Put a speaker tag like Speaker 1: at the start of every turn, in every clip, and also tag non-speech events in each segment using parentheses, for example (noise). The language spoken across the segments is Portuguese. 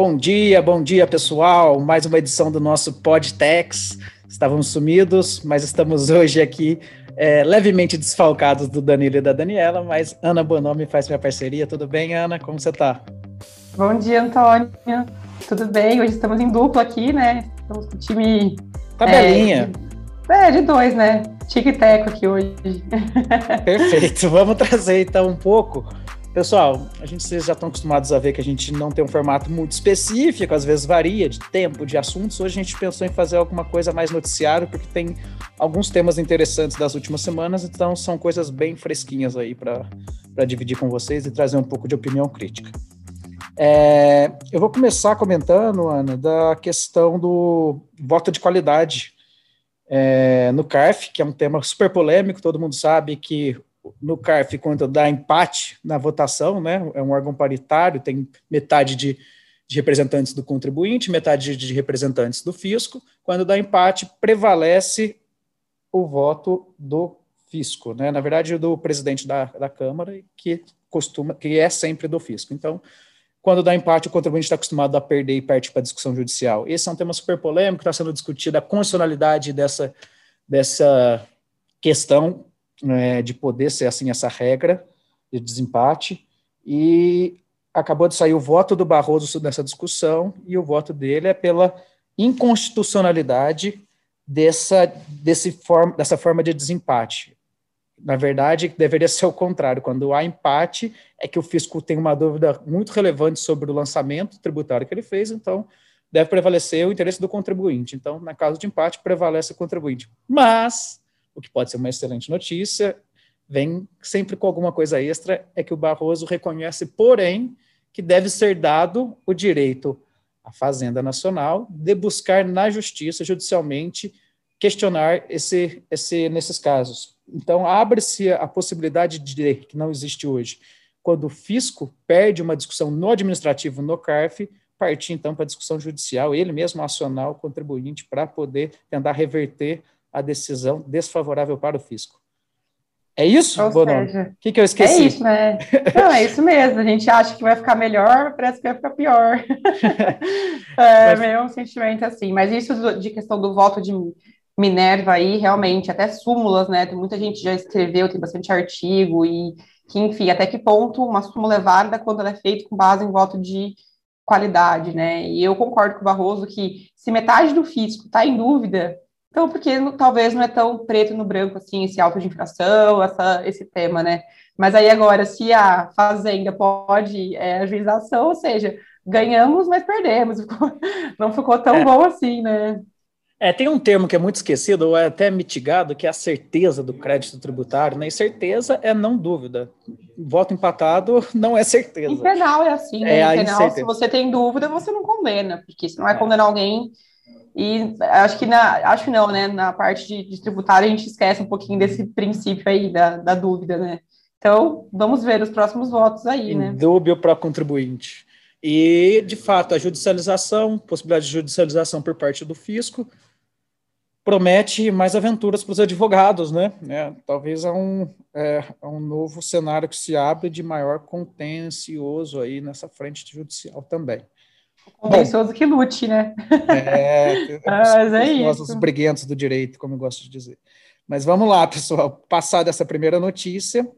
Speaker 1: Bom dia, bom dia pessoal. Mais uma edição do nosso Podtex. Estávamos sumidos, mas estamos hoje aqui é, levemente desfalcados do Danilo e da Daniela, mas Ana Bonomi faz minha parceria. Tudo bem, Ana? Como você está?
Speaker 2: Bom dia, Antônio. Tudo bem? Hoje estamos em dupla aqui, né? Estamos com o time.
Speaker 1: Tabelinha.
Speaker 2: É, é, de dois, né? Tique teco aqui hoje. (laughs)
Speaker 1: Perfeito. Vamos trazer então um pouco Pessoal, a gente vocês já estão acostumados a ver que a gente não tem um formato muito específico, às vezes varia de tempo, de assuntos. Hoje a gente pensou em fazer alguma coisa mais noticiário, porque tem alguns temas interessantes das últimas semanas, então são coisas bem fresquinhas aí para dividir com vocês e trazer um pouco de opinião crítica. É, eu vou começar comentando, Ana, da questão do voto de qualidade é, no CARF, que é um tema super polêmico, todo mundo sabe que no CARF, quando dá empate na votação, né, é um órgão paritário, tem metade de, de representantes do contribuinte, metade de, representantes do fisco, quando dá empate, prevalece o voto do fisco, né, na verdade, do presidente da, da Câmara, que costuma, que é sempre do fisco. Então, quando dá empate, o contribuinte está acostumado a perder e parte para a discussão judicial. Esse é um tema super polêmico, está sendo discutido a constitucionalidade dessa, dessa questão é, de poder ser assim essa regra de desempate, e acabou de sair o voto do Barroso nessa discussão, e o voto dele é pela inconstitucionalidade dessa, desse form, dessa forma de desempate. Na verdade, deveria ser o contrário. Quando há empate, é que o fisco tem uma dúvida muito relevante sobre o lançamento tributário que ele fez, então deve prevalecer o interesse do contribuinte. Então, na caso de empate, prevalece o contribuinte. Mas o que pode ser uma excelente notícia, vem sempre com alguma coisa extra, é que o Barroso reconhece, porém, que deve ser dado o direito à Fazenda Nacional de buscar na justiça, judicialmente, questionar esse, esse nesses casos. Então, abre-se a possibilidade de que não existe hoje. Quando o fisco perde uma discussão no administrativo, no CARF, partir então para a discussão judicial, ele mesmo acionar o contribuinte para poder tentar reverter a decisão desfavorável para o fisco. É isso,
Speaker 2: Ou? O
Speaker 1: que, que eu esqueci?
Speaker 2: É isso, né? Não, é isso mesmo. A gente acha que vai ficar melhor, parece que vai ficar pior. (laughs) é Mas... meio um sentimento assim. Mas isso de questão do voto de Minerva aí, realmente, até súmulas, né? Muita gente já escreveu, tem bastante artigo, e que, enfim, até que ponto uma súmula é válida quando ela é feita com base em voto de qualidade, né? E eu concordo com o Barroso que se metade do fisco está em dúvida, então, porque talvez não é tão preto no branco assim, esse alto de inflação, essa, esse tema, né? Mas aí agora, se a fazenda pode é, ajuização, ou seja, ganhamos, mas perdemos, (laughs) não ficou tão é. bom assim, né?
Speaker 1: É, tem um termo que é muito esquecido, ou é até mitigado, que é a certeza do crédito tributário, né? E certeza é não dúvida. Voto empatado (laughs) não é certeza.
Speaker 2: Em penal é assim, né? É em penal, se você tem dúvida, você não condena, porque se não vai é. condenar alguém e acho que na, acho não, né? Na parte de, de tributário a gente esquece um pouquinho desse princípio aí da, da dúvida, né? Então, vamos ver os próximos votos aí, né?
Speaker 1: Dúbio para contribuinte. E, de fato, a judicialização, possibilidade de judicialização por parte do fisco, promete mais aventuras para os advogados, né? É, talvez é um, é, é, um novo cenário que se abre de maior contencioso aí nessa frente judicial também.
Speaker 2: Contencioso que lute, né?
Speaker 1: É, (laughs) ah, mas é isso. Os briguentos do direito, como eu gosto de dizer. Mas vamos lá, pessoal. Passada essa primeira notícia,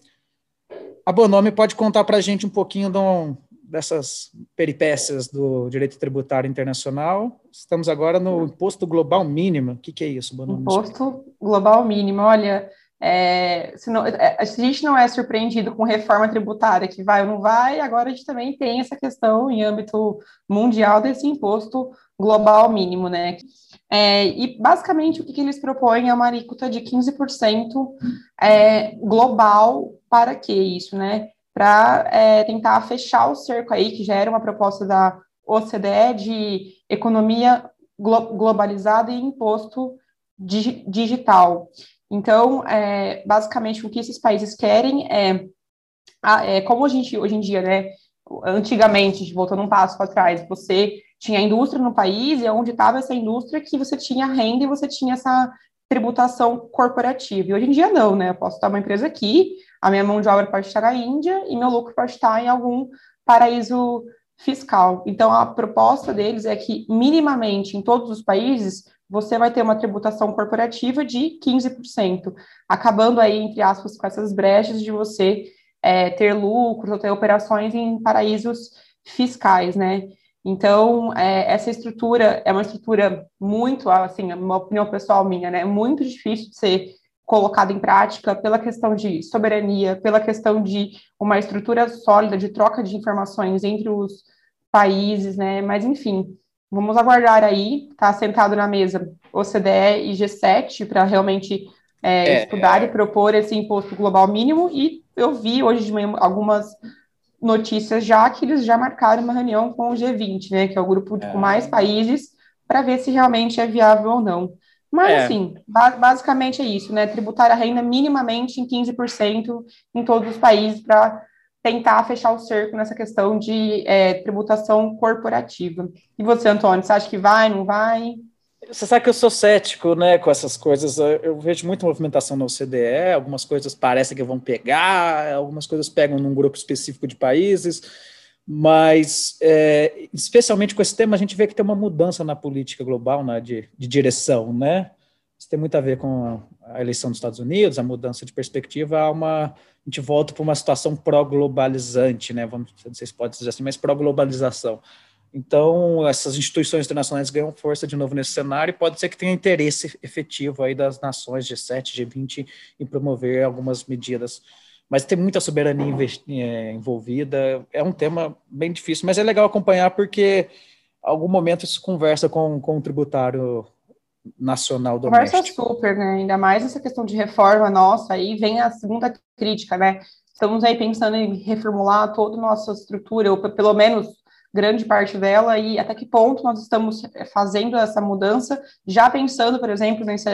Speaker 1: a Bonome pode contar para a gente um pouquinho um, dessas peripécias do direito tributário internacional. Estamos agora no imposto global mínimo. O que, que é isso, Bonome?
Speaker 2: Imposto global mínimo. Olha, é, se, não, é, se, a gente não é surpreendido com reforma tributária que vai ou não vai, agora a gente também tem essa questão em âmbito mundial desse imposto global mínimo, né? É, e basicamente o que, que, eles propõem é uma alíquota de 15% é, global para que isso, né? Para é, tentar fechar o cerco aí, que já era uma proposta da OCDE de economia glo globalizada e imposto dig digital. Então, é, basicamente, o que esses países querem é, é, como a gente, hoje em dia, né, antigamente, voltando um passo para trás, você tinha indústria no país e onde estava essa indústria que você tinha renda e você tinha essa tributação corporativa. E hoje em dia não, né? Eu posso estar uma empresa aqui, a minha mão de obra pode estar na Índia e meu lucro pode estar em algum paraíso fiscal. Então, a proposta deles é que, minimamente, em todos os países, você vai ter uma tributação corporativa de 15%, acabando aí, entre aspas, com essas brechas de você é, ter lucros ou ter operações em paraísos fiscais, né? Então, é, essa estrutura é uma estrutura muito, assim, uma opinião pessoal minha, né? Muito difícil de ser colocada em prática pela questão de soberania, pela questão de uma estrutura sólida de troca de informações entre os países, né? Mas, enfim, vamos aguardar aí, tá sentado na mesa OCDE e G7 para realmente é, é, estudar é... e propor esse imposto global mínimo, e eu vi hoje de manhã algumas notícias já que eles já marcaram uma reunião com o G20, né, que é o grupo é. com mais países, para ver se realmente é viável ou não. Mas, é. assim, ba basicamente é isso, né? Tributar a renda minimamente em 15% em todos os países para tentar fechar o cerco nessa questão de é, tributação corporativa. E você, Antônio, você acha que vai, não vai?
Speaker 1: Você sabe que eu sou cético, né, com essas coisas. Eu vejo muita movimentação na OCDE, algumas coisas parecem que vão pegar, algumas coisas pegam num grupo específico de países, mas é, especialmente com esse tema a gente vê que tem uma mudança na política global, né, de, de direção, né? Isso tem muito a ver com a eleição dos Estados Unidos, a mudança de perspectiva, há uma, a gente volta para uma situação pró-globalizante, né? Vamos, não sei se pode dizer assim, mas pró-globalização então, essas instituições internacionais ganham força de novo nesse cenário e pode ser que tenha interesse efetivo aí das nações G7, G20 em promover algumas medidas. Mas tem muita soberania é, envolvida, é um tema bem difícil, mas é legal acompanhar porque algum momento isso conversa com, com o tributário nacional doméstico.
Speaker 2: Conversa super, né? Ainda mais essa questão de reforma nossa, aí vem a segunda crítica, né? Estamos aí pensando em reformular toda a nossa estrutura, ou pelo menos grande parte dela e até que ponto nós estamos fazendo essa mudança, já pensando, por exemplo, nesse,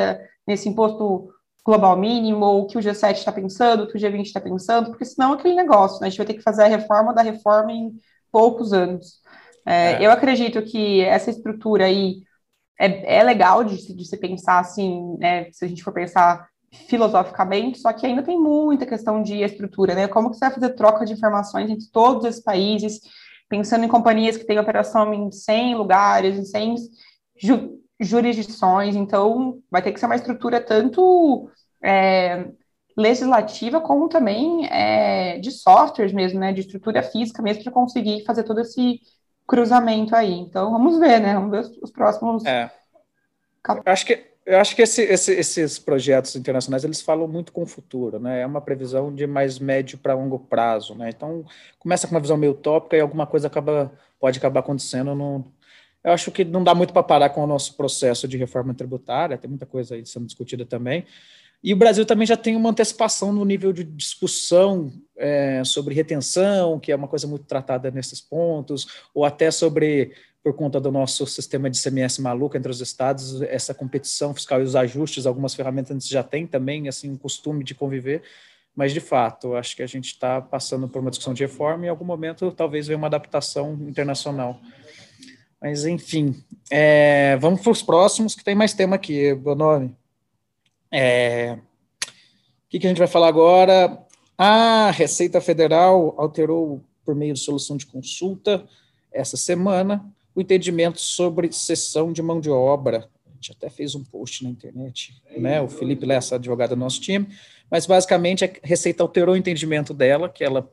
Speaker 2: nesse imposto global mínimo, ou o que o G7 está pensando, o que o G20 está pensando, porque senão é aquele negócio, né? a gente vai ter que fazer a reforma da reforma em poucos anos. É, é. Eu acredito que essa estrutura aí é, é legal de, de se pensar assim, né? Se a gente for pensar filosoficamente, só que ainda tem muita questão de estrutura, né? Como que você vai fazer troca de informações entre todos os países? pensando em companhias que têm operação em 100 lugares, em 100 ju jurisdições, então vai ter que ser uma estrutura tanto é, legislativa como também é, de softwares mesmo, né, de estrutura física mesmo para conseguir fazer todo esse cruzamento aí. Então vamos ver, né, vamos ver os, os próximos.
Speaker 1: É. Acho que eu acho que esse, esse, esses projetos internacionais eles falam muito com o futuro, né? É uma previsão de mais médio para longo prazo, né? Então começa com uma visão meio utópica e alguma coisa acaba pode acabar acontecendo. No, eu acho que não dá muito para parar com o nosso processo de reforma tributária. Tem muita coisa aí sendo discutida também. E o Brasil também já tem uma antecipação no nível de discussão é, sobre retenção, que é uma coisa muito tratada nesses pontos, ou até sobre por conta do nosso sistema de CMS maluco entre os estados, essa competição fiscal e os ajustes, algumas ferramentas já tem também, assim, um costume de conviver, mas de fato, acho que a gente está passando por uma discussão de reforma e em algum momento talvez venha uma adaptação internacional. Mas enfim, é, vamos para os próximos, que tem mais tema aqui, Bononi. É, o que, que a gente vai falar agora? A Receita Federal alterou por meio de solução de consulta essa semana o entendimento sobre cessão de mão de obra. A gente até fez um post na internet, né? O Felipe Lessa, advogado do nosso time, mas basicamente a Receita alterou o entendimento dela, que ela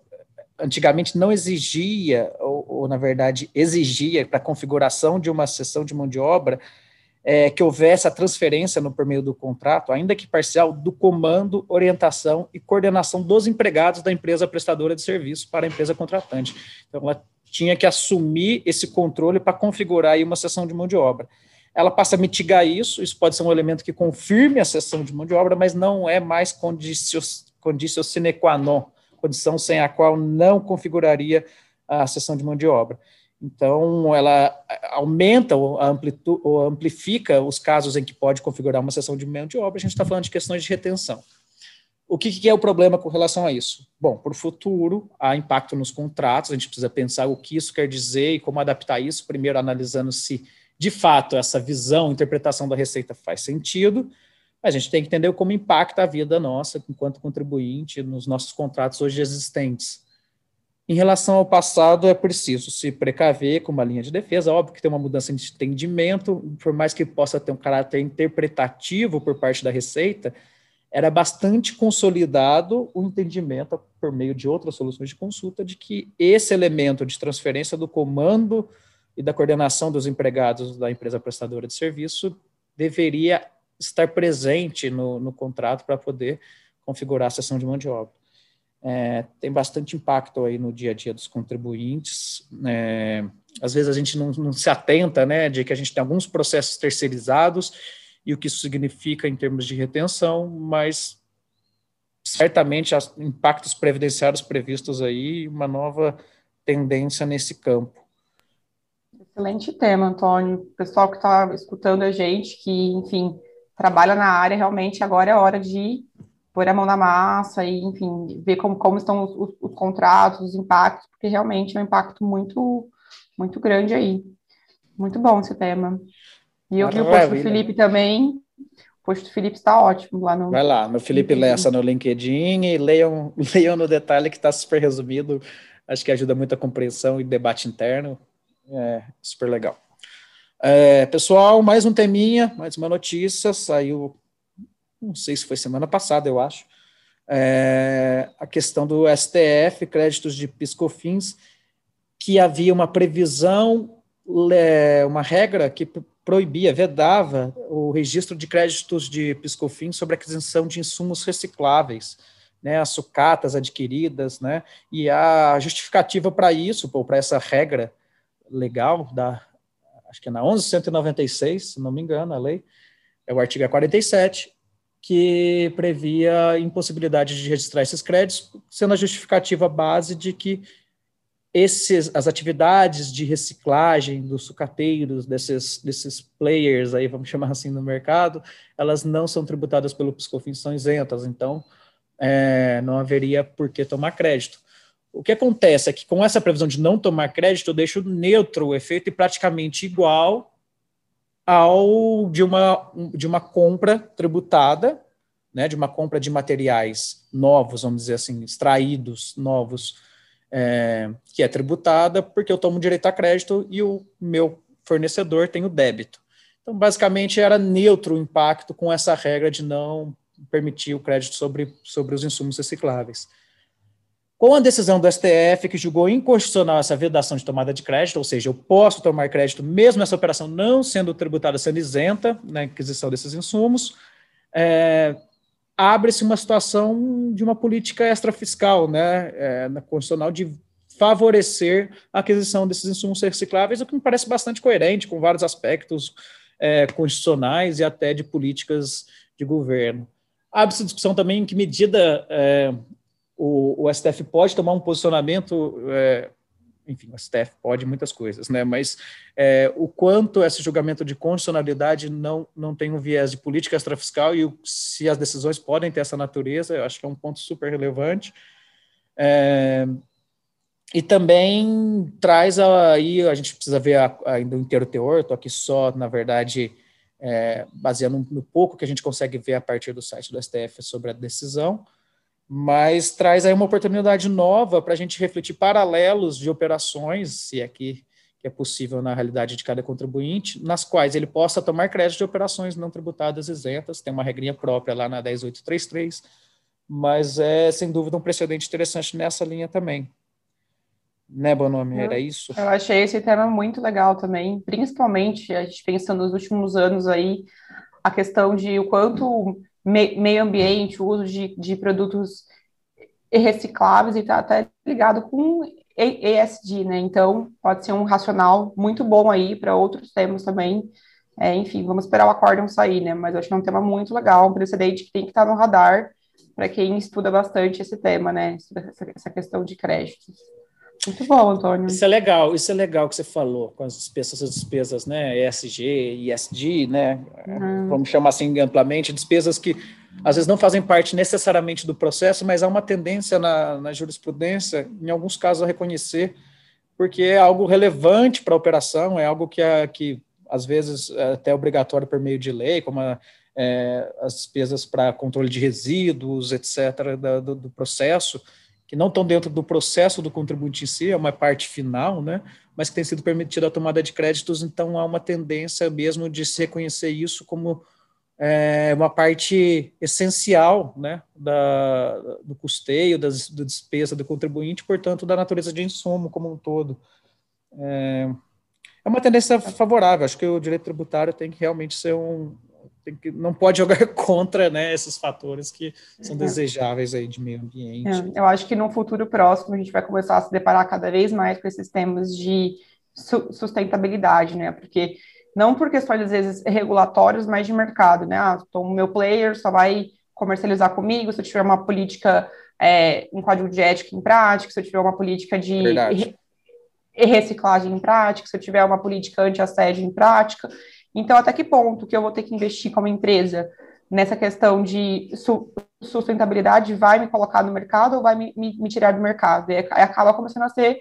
Speaker 1: antigamente não exigia, ou, ou na verdade exigia, para a configuração de uma cessão de mão de obra, é, que houvesse a transferência no por meio do contrato, ainda que parcial, do comando, orientação e coordenação dos empregados da empresa prestadora de serviço para a empresa contratante. Então, ela tinha que assumir esse controle para configurar aí uma sessão de mão de obra. Ela passa a mitigar isso, isso pode ser um elemento que confirme a sessão de mão de obra, mas não é mais condicio, condicio sine qua non, condição sem a qual não configuraria a sessão de mão de obra. Então, ela aumenta ou, ou amplifica os casos em que pode configurar uma sessão de mão de obra. A gente está falando de questões de retenção. O que, que, é o problema com relação a isso? Bom, para o futuro, há impacto nos contratos, a gente precisa pensar o que isso quer dizer e como adaptar isso, primeiro analisando se, de fato, essa visão, interpretação da receita faz sentido, a gente tem que entender como impacta a vida nossa enquanto contribuinte nos nossos contratos hoje existentes. Em relação ao passado, é preciso se precaver com uma linha de defesa. Óbvio que tem uma mudança de entendimento, por mais que possa ter um caráter interpretativo por parte da Receita, era bastante consolidado o entendimento, por meio de outras soluções de consulta, de que esse elemento de transferência do comando e da coordenação dos empregados da empresa prestadora de serviço deveria estar presente no, no contrato para poder configurar a sessão de mão de obra. É, tem bastante impacto aí no dia a dia dos contribuintes. É, às vezes a gente não, não, se atenta, né, de que a gente tem alguns processos terceirizados e o que isso significa em termos de retenção, mas certamente os impactos previdenciários previstos aí, uma nova tendência nesse campo.
Speaker 2: Excelente tema, Antônio. O pessoal que está escutando a gente, que, enfim, trabalha na área, realmente agora é hora de pôr a mão na massa e, enfim, ver como, como estão os, os, os contratos, os impactos, porque realmente é um impacto muito, muito grande aí. Muito bom esse tema. E eu vi o post do Felipe também. O post do Felipe está ótimo lá no.
Speaker 1: Vai lá, no Felipe Lessa no LinkedIn e leiam, (laughs) leiam no detalhe que está super resumido. Acho que ajuda muito a compreensão e debate interno. É super legal. É, pessoal, mais um teminha, mais uma notícia. Saiu, não sei se foi semana passada, eu acho. É, a questão do STF, créditos de piscofins, que havia uma previsão, uma regra que proibia, vedava o registro de créditos de piscofins sobre aquisição de insumos recicláveis, né, as sucatas adquiridas, né, e a justificativa para isso, para essa regra legal da, acho que é na 1196, se não me engano, a lei, é o artigo 47, que previa impossibilidade de registrar esses créditos, sendo a justificativa base de que esses, as atividades de reciclagem dos sucateiros, desses, desses players aí, vamos chamar assim, no mercado, elas não são tributadas pelo Piscofins, são isentas, então é, não haveria por que tomar crédito. O que acontece é que com essa previsão de não tomar crédito, eu deixo neutro o efeito e praticamente igual ao de uma, de uma compra tributada, né, de uma compra de materiais novos, vamos dizer assim, extraídos novos, é, que é tributada, porque eu tomo direito a crédito e o meu fornecedor tem o débito. Então, basicamente, era neutro o impacto com essa regra de não permitir o crédito sobre, sobre os insumos recicláveis. Com a decisão do STF, que julgou inconstitucional essa vedação de tomada de crédito, ou seja, eu posso tomar crédito mesmo essa operação não sendo tributada, sendo isenta na aquisição desses insumos, é, abre-se uma situação de uma política extrafiscal, né, é, na constitucional de favorecer a aquisição desses insumos recicláveis, o que me parece bastante coerente com vários aspectos é, constitucionais e até de políticas de governo. Abre-se discussão também em que medida é, o, o, STF pode tomar um posicionamento, é, enfim, o STF pode muitas coisas, né, mas é, o quanto esse julgamento de constitucionalidade não, não tem um viés de política extrafiscal e o, se as decisões podem ter essa natureza, eu acho que é um ponto super relevante. É, e também traz aí, a gente precisa ver ainda o inteiro teor, estou aqui só, na verdade, é, baseando no pouco que a gente consegue ver a partir do site do STF sobre a decisão, mas traz aí uma oportunidade nova para a gente refletir paralelos de operações, se é que, é possível na realidade de cada contribuinte, nas quais ele possa tomar crédito de operações não tributadas isentas, tem uma regrinha própria lá na 10833, mas é sem dúvida um precedente interessante nessa linha também. Né, Bonomi? Era isso?
Speaker 2: Eu achei esse tema muito legal também, principalmente a gente pensando nos últimos anos aí, a questão de o quanto meio ambiente, o uso de, de produtos recicláveis e está até ligado com ESG, né? Então, pode ser um racional muito bom aí para outros temas também. É, enfim, vamos esperar o acórdão sair, né? Mas acho que é um tema muito legal, um precedente que tem que estar no radar para quem estuda bastante esse tema, né? Essa questão de créditos. Muito bom, Antônio.
Speaker 1: Isso é legal, isso é legal que você falou com as despesas, as despesas, né, ESG, ISD, né, uhum. vamos chamar assim amplamente, despesas que às vezes não fazem parte necessariamente do processo, mas há uma tendência na, na jurisprudência, em alguns casos, a reconhecer, porque é algo relevante para a operação, é algo que, é, que às vezes é até obrigatório por meio de lei, como a, é, as despesas para controle de resíduos, etc., do, do processo, que não estão dentro do processo do contribuinte em si, é uma parte final, né? Mas que tem sido permitida a tomada de créditos, então há uma tendência mesmo de se reconhecer isso como é, uma parte essencial, né, da, do custeio, das, da despesa do contribuinte, portanto, da natureza de insumo como um todo. É, é uma tendência favorável. Acho que o direito tributário tem que realmente ser um, que, não pode jogar (laughs) contra né, esses fatores que são desejáveis aí de meio ambiente.
Speaker 2: É, eu acho que no futuro próximo a gente vai começar a se deparar cada vez mais com esses temas de su sustentabilidade, né? Porque não por questões, às vezes, regulatórios, mas de mercado, né? Ah, o meu player só vai comercializar comigo se eu tiver uma política, é, um código de ética em prática, se eu tiver uma política de re reciclagem em prática, se eu tiver uma política anti-assédio em prática. Então, até que ponto que eu vou ter que investir como empresa nessa questão de su sustentabilidade vai me colocar no mercado ou vai me, me, me tirar do mercado? E acaba começando a ser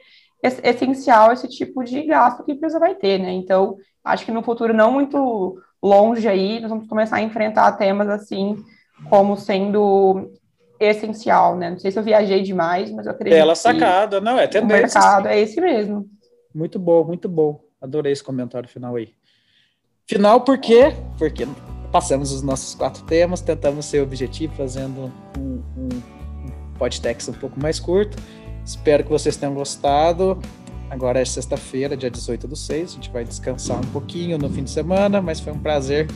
Speaker 2: essencial esse tipo de gasto que a empresa vai ter, né? Então, acho que no futuro não muito longe aí, nós vamos começar a enfrentar temas assim como sendo essencial, né? Não sei se eu viajei demais, mas eu acredito
Speaker 1: Bela sacada, não, é tendência.
Speaker 2: O mercado sim. é esse mesmo.
Speaker 1: Muito bom, muito bom. Adorei esse comentário final aí. Final por quê? Porque passamos os nossos quatro temas, tentamos ser objetivo, fazendo um, um, um podtext um pouco mais curto. Espero que vocês tenham gostado. Agora é sexta-feira, dia 18 do 6. A gente vai descansar um pouquinho no fim de semana, mas foi um prazer.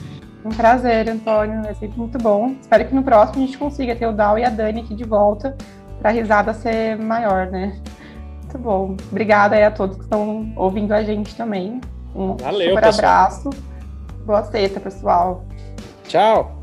Speaker 2: Um prazer, Antônio. É sempre muito bom. Espero que no próximo a gente consiga ter o Dal e a Dani aqui de volta para a risada ser maior, né? Muito bom. Obrigada aí a todos que estão ouvindo a gente também. Um
Speaker 1: Valeu,
Speaker 2: super pessoal. abraço. Boa sexta, pessoal.
Speaker 1: Tchau.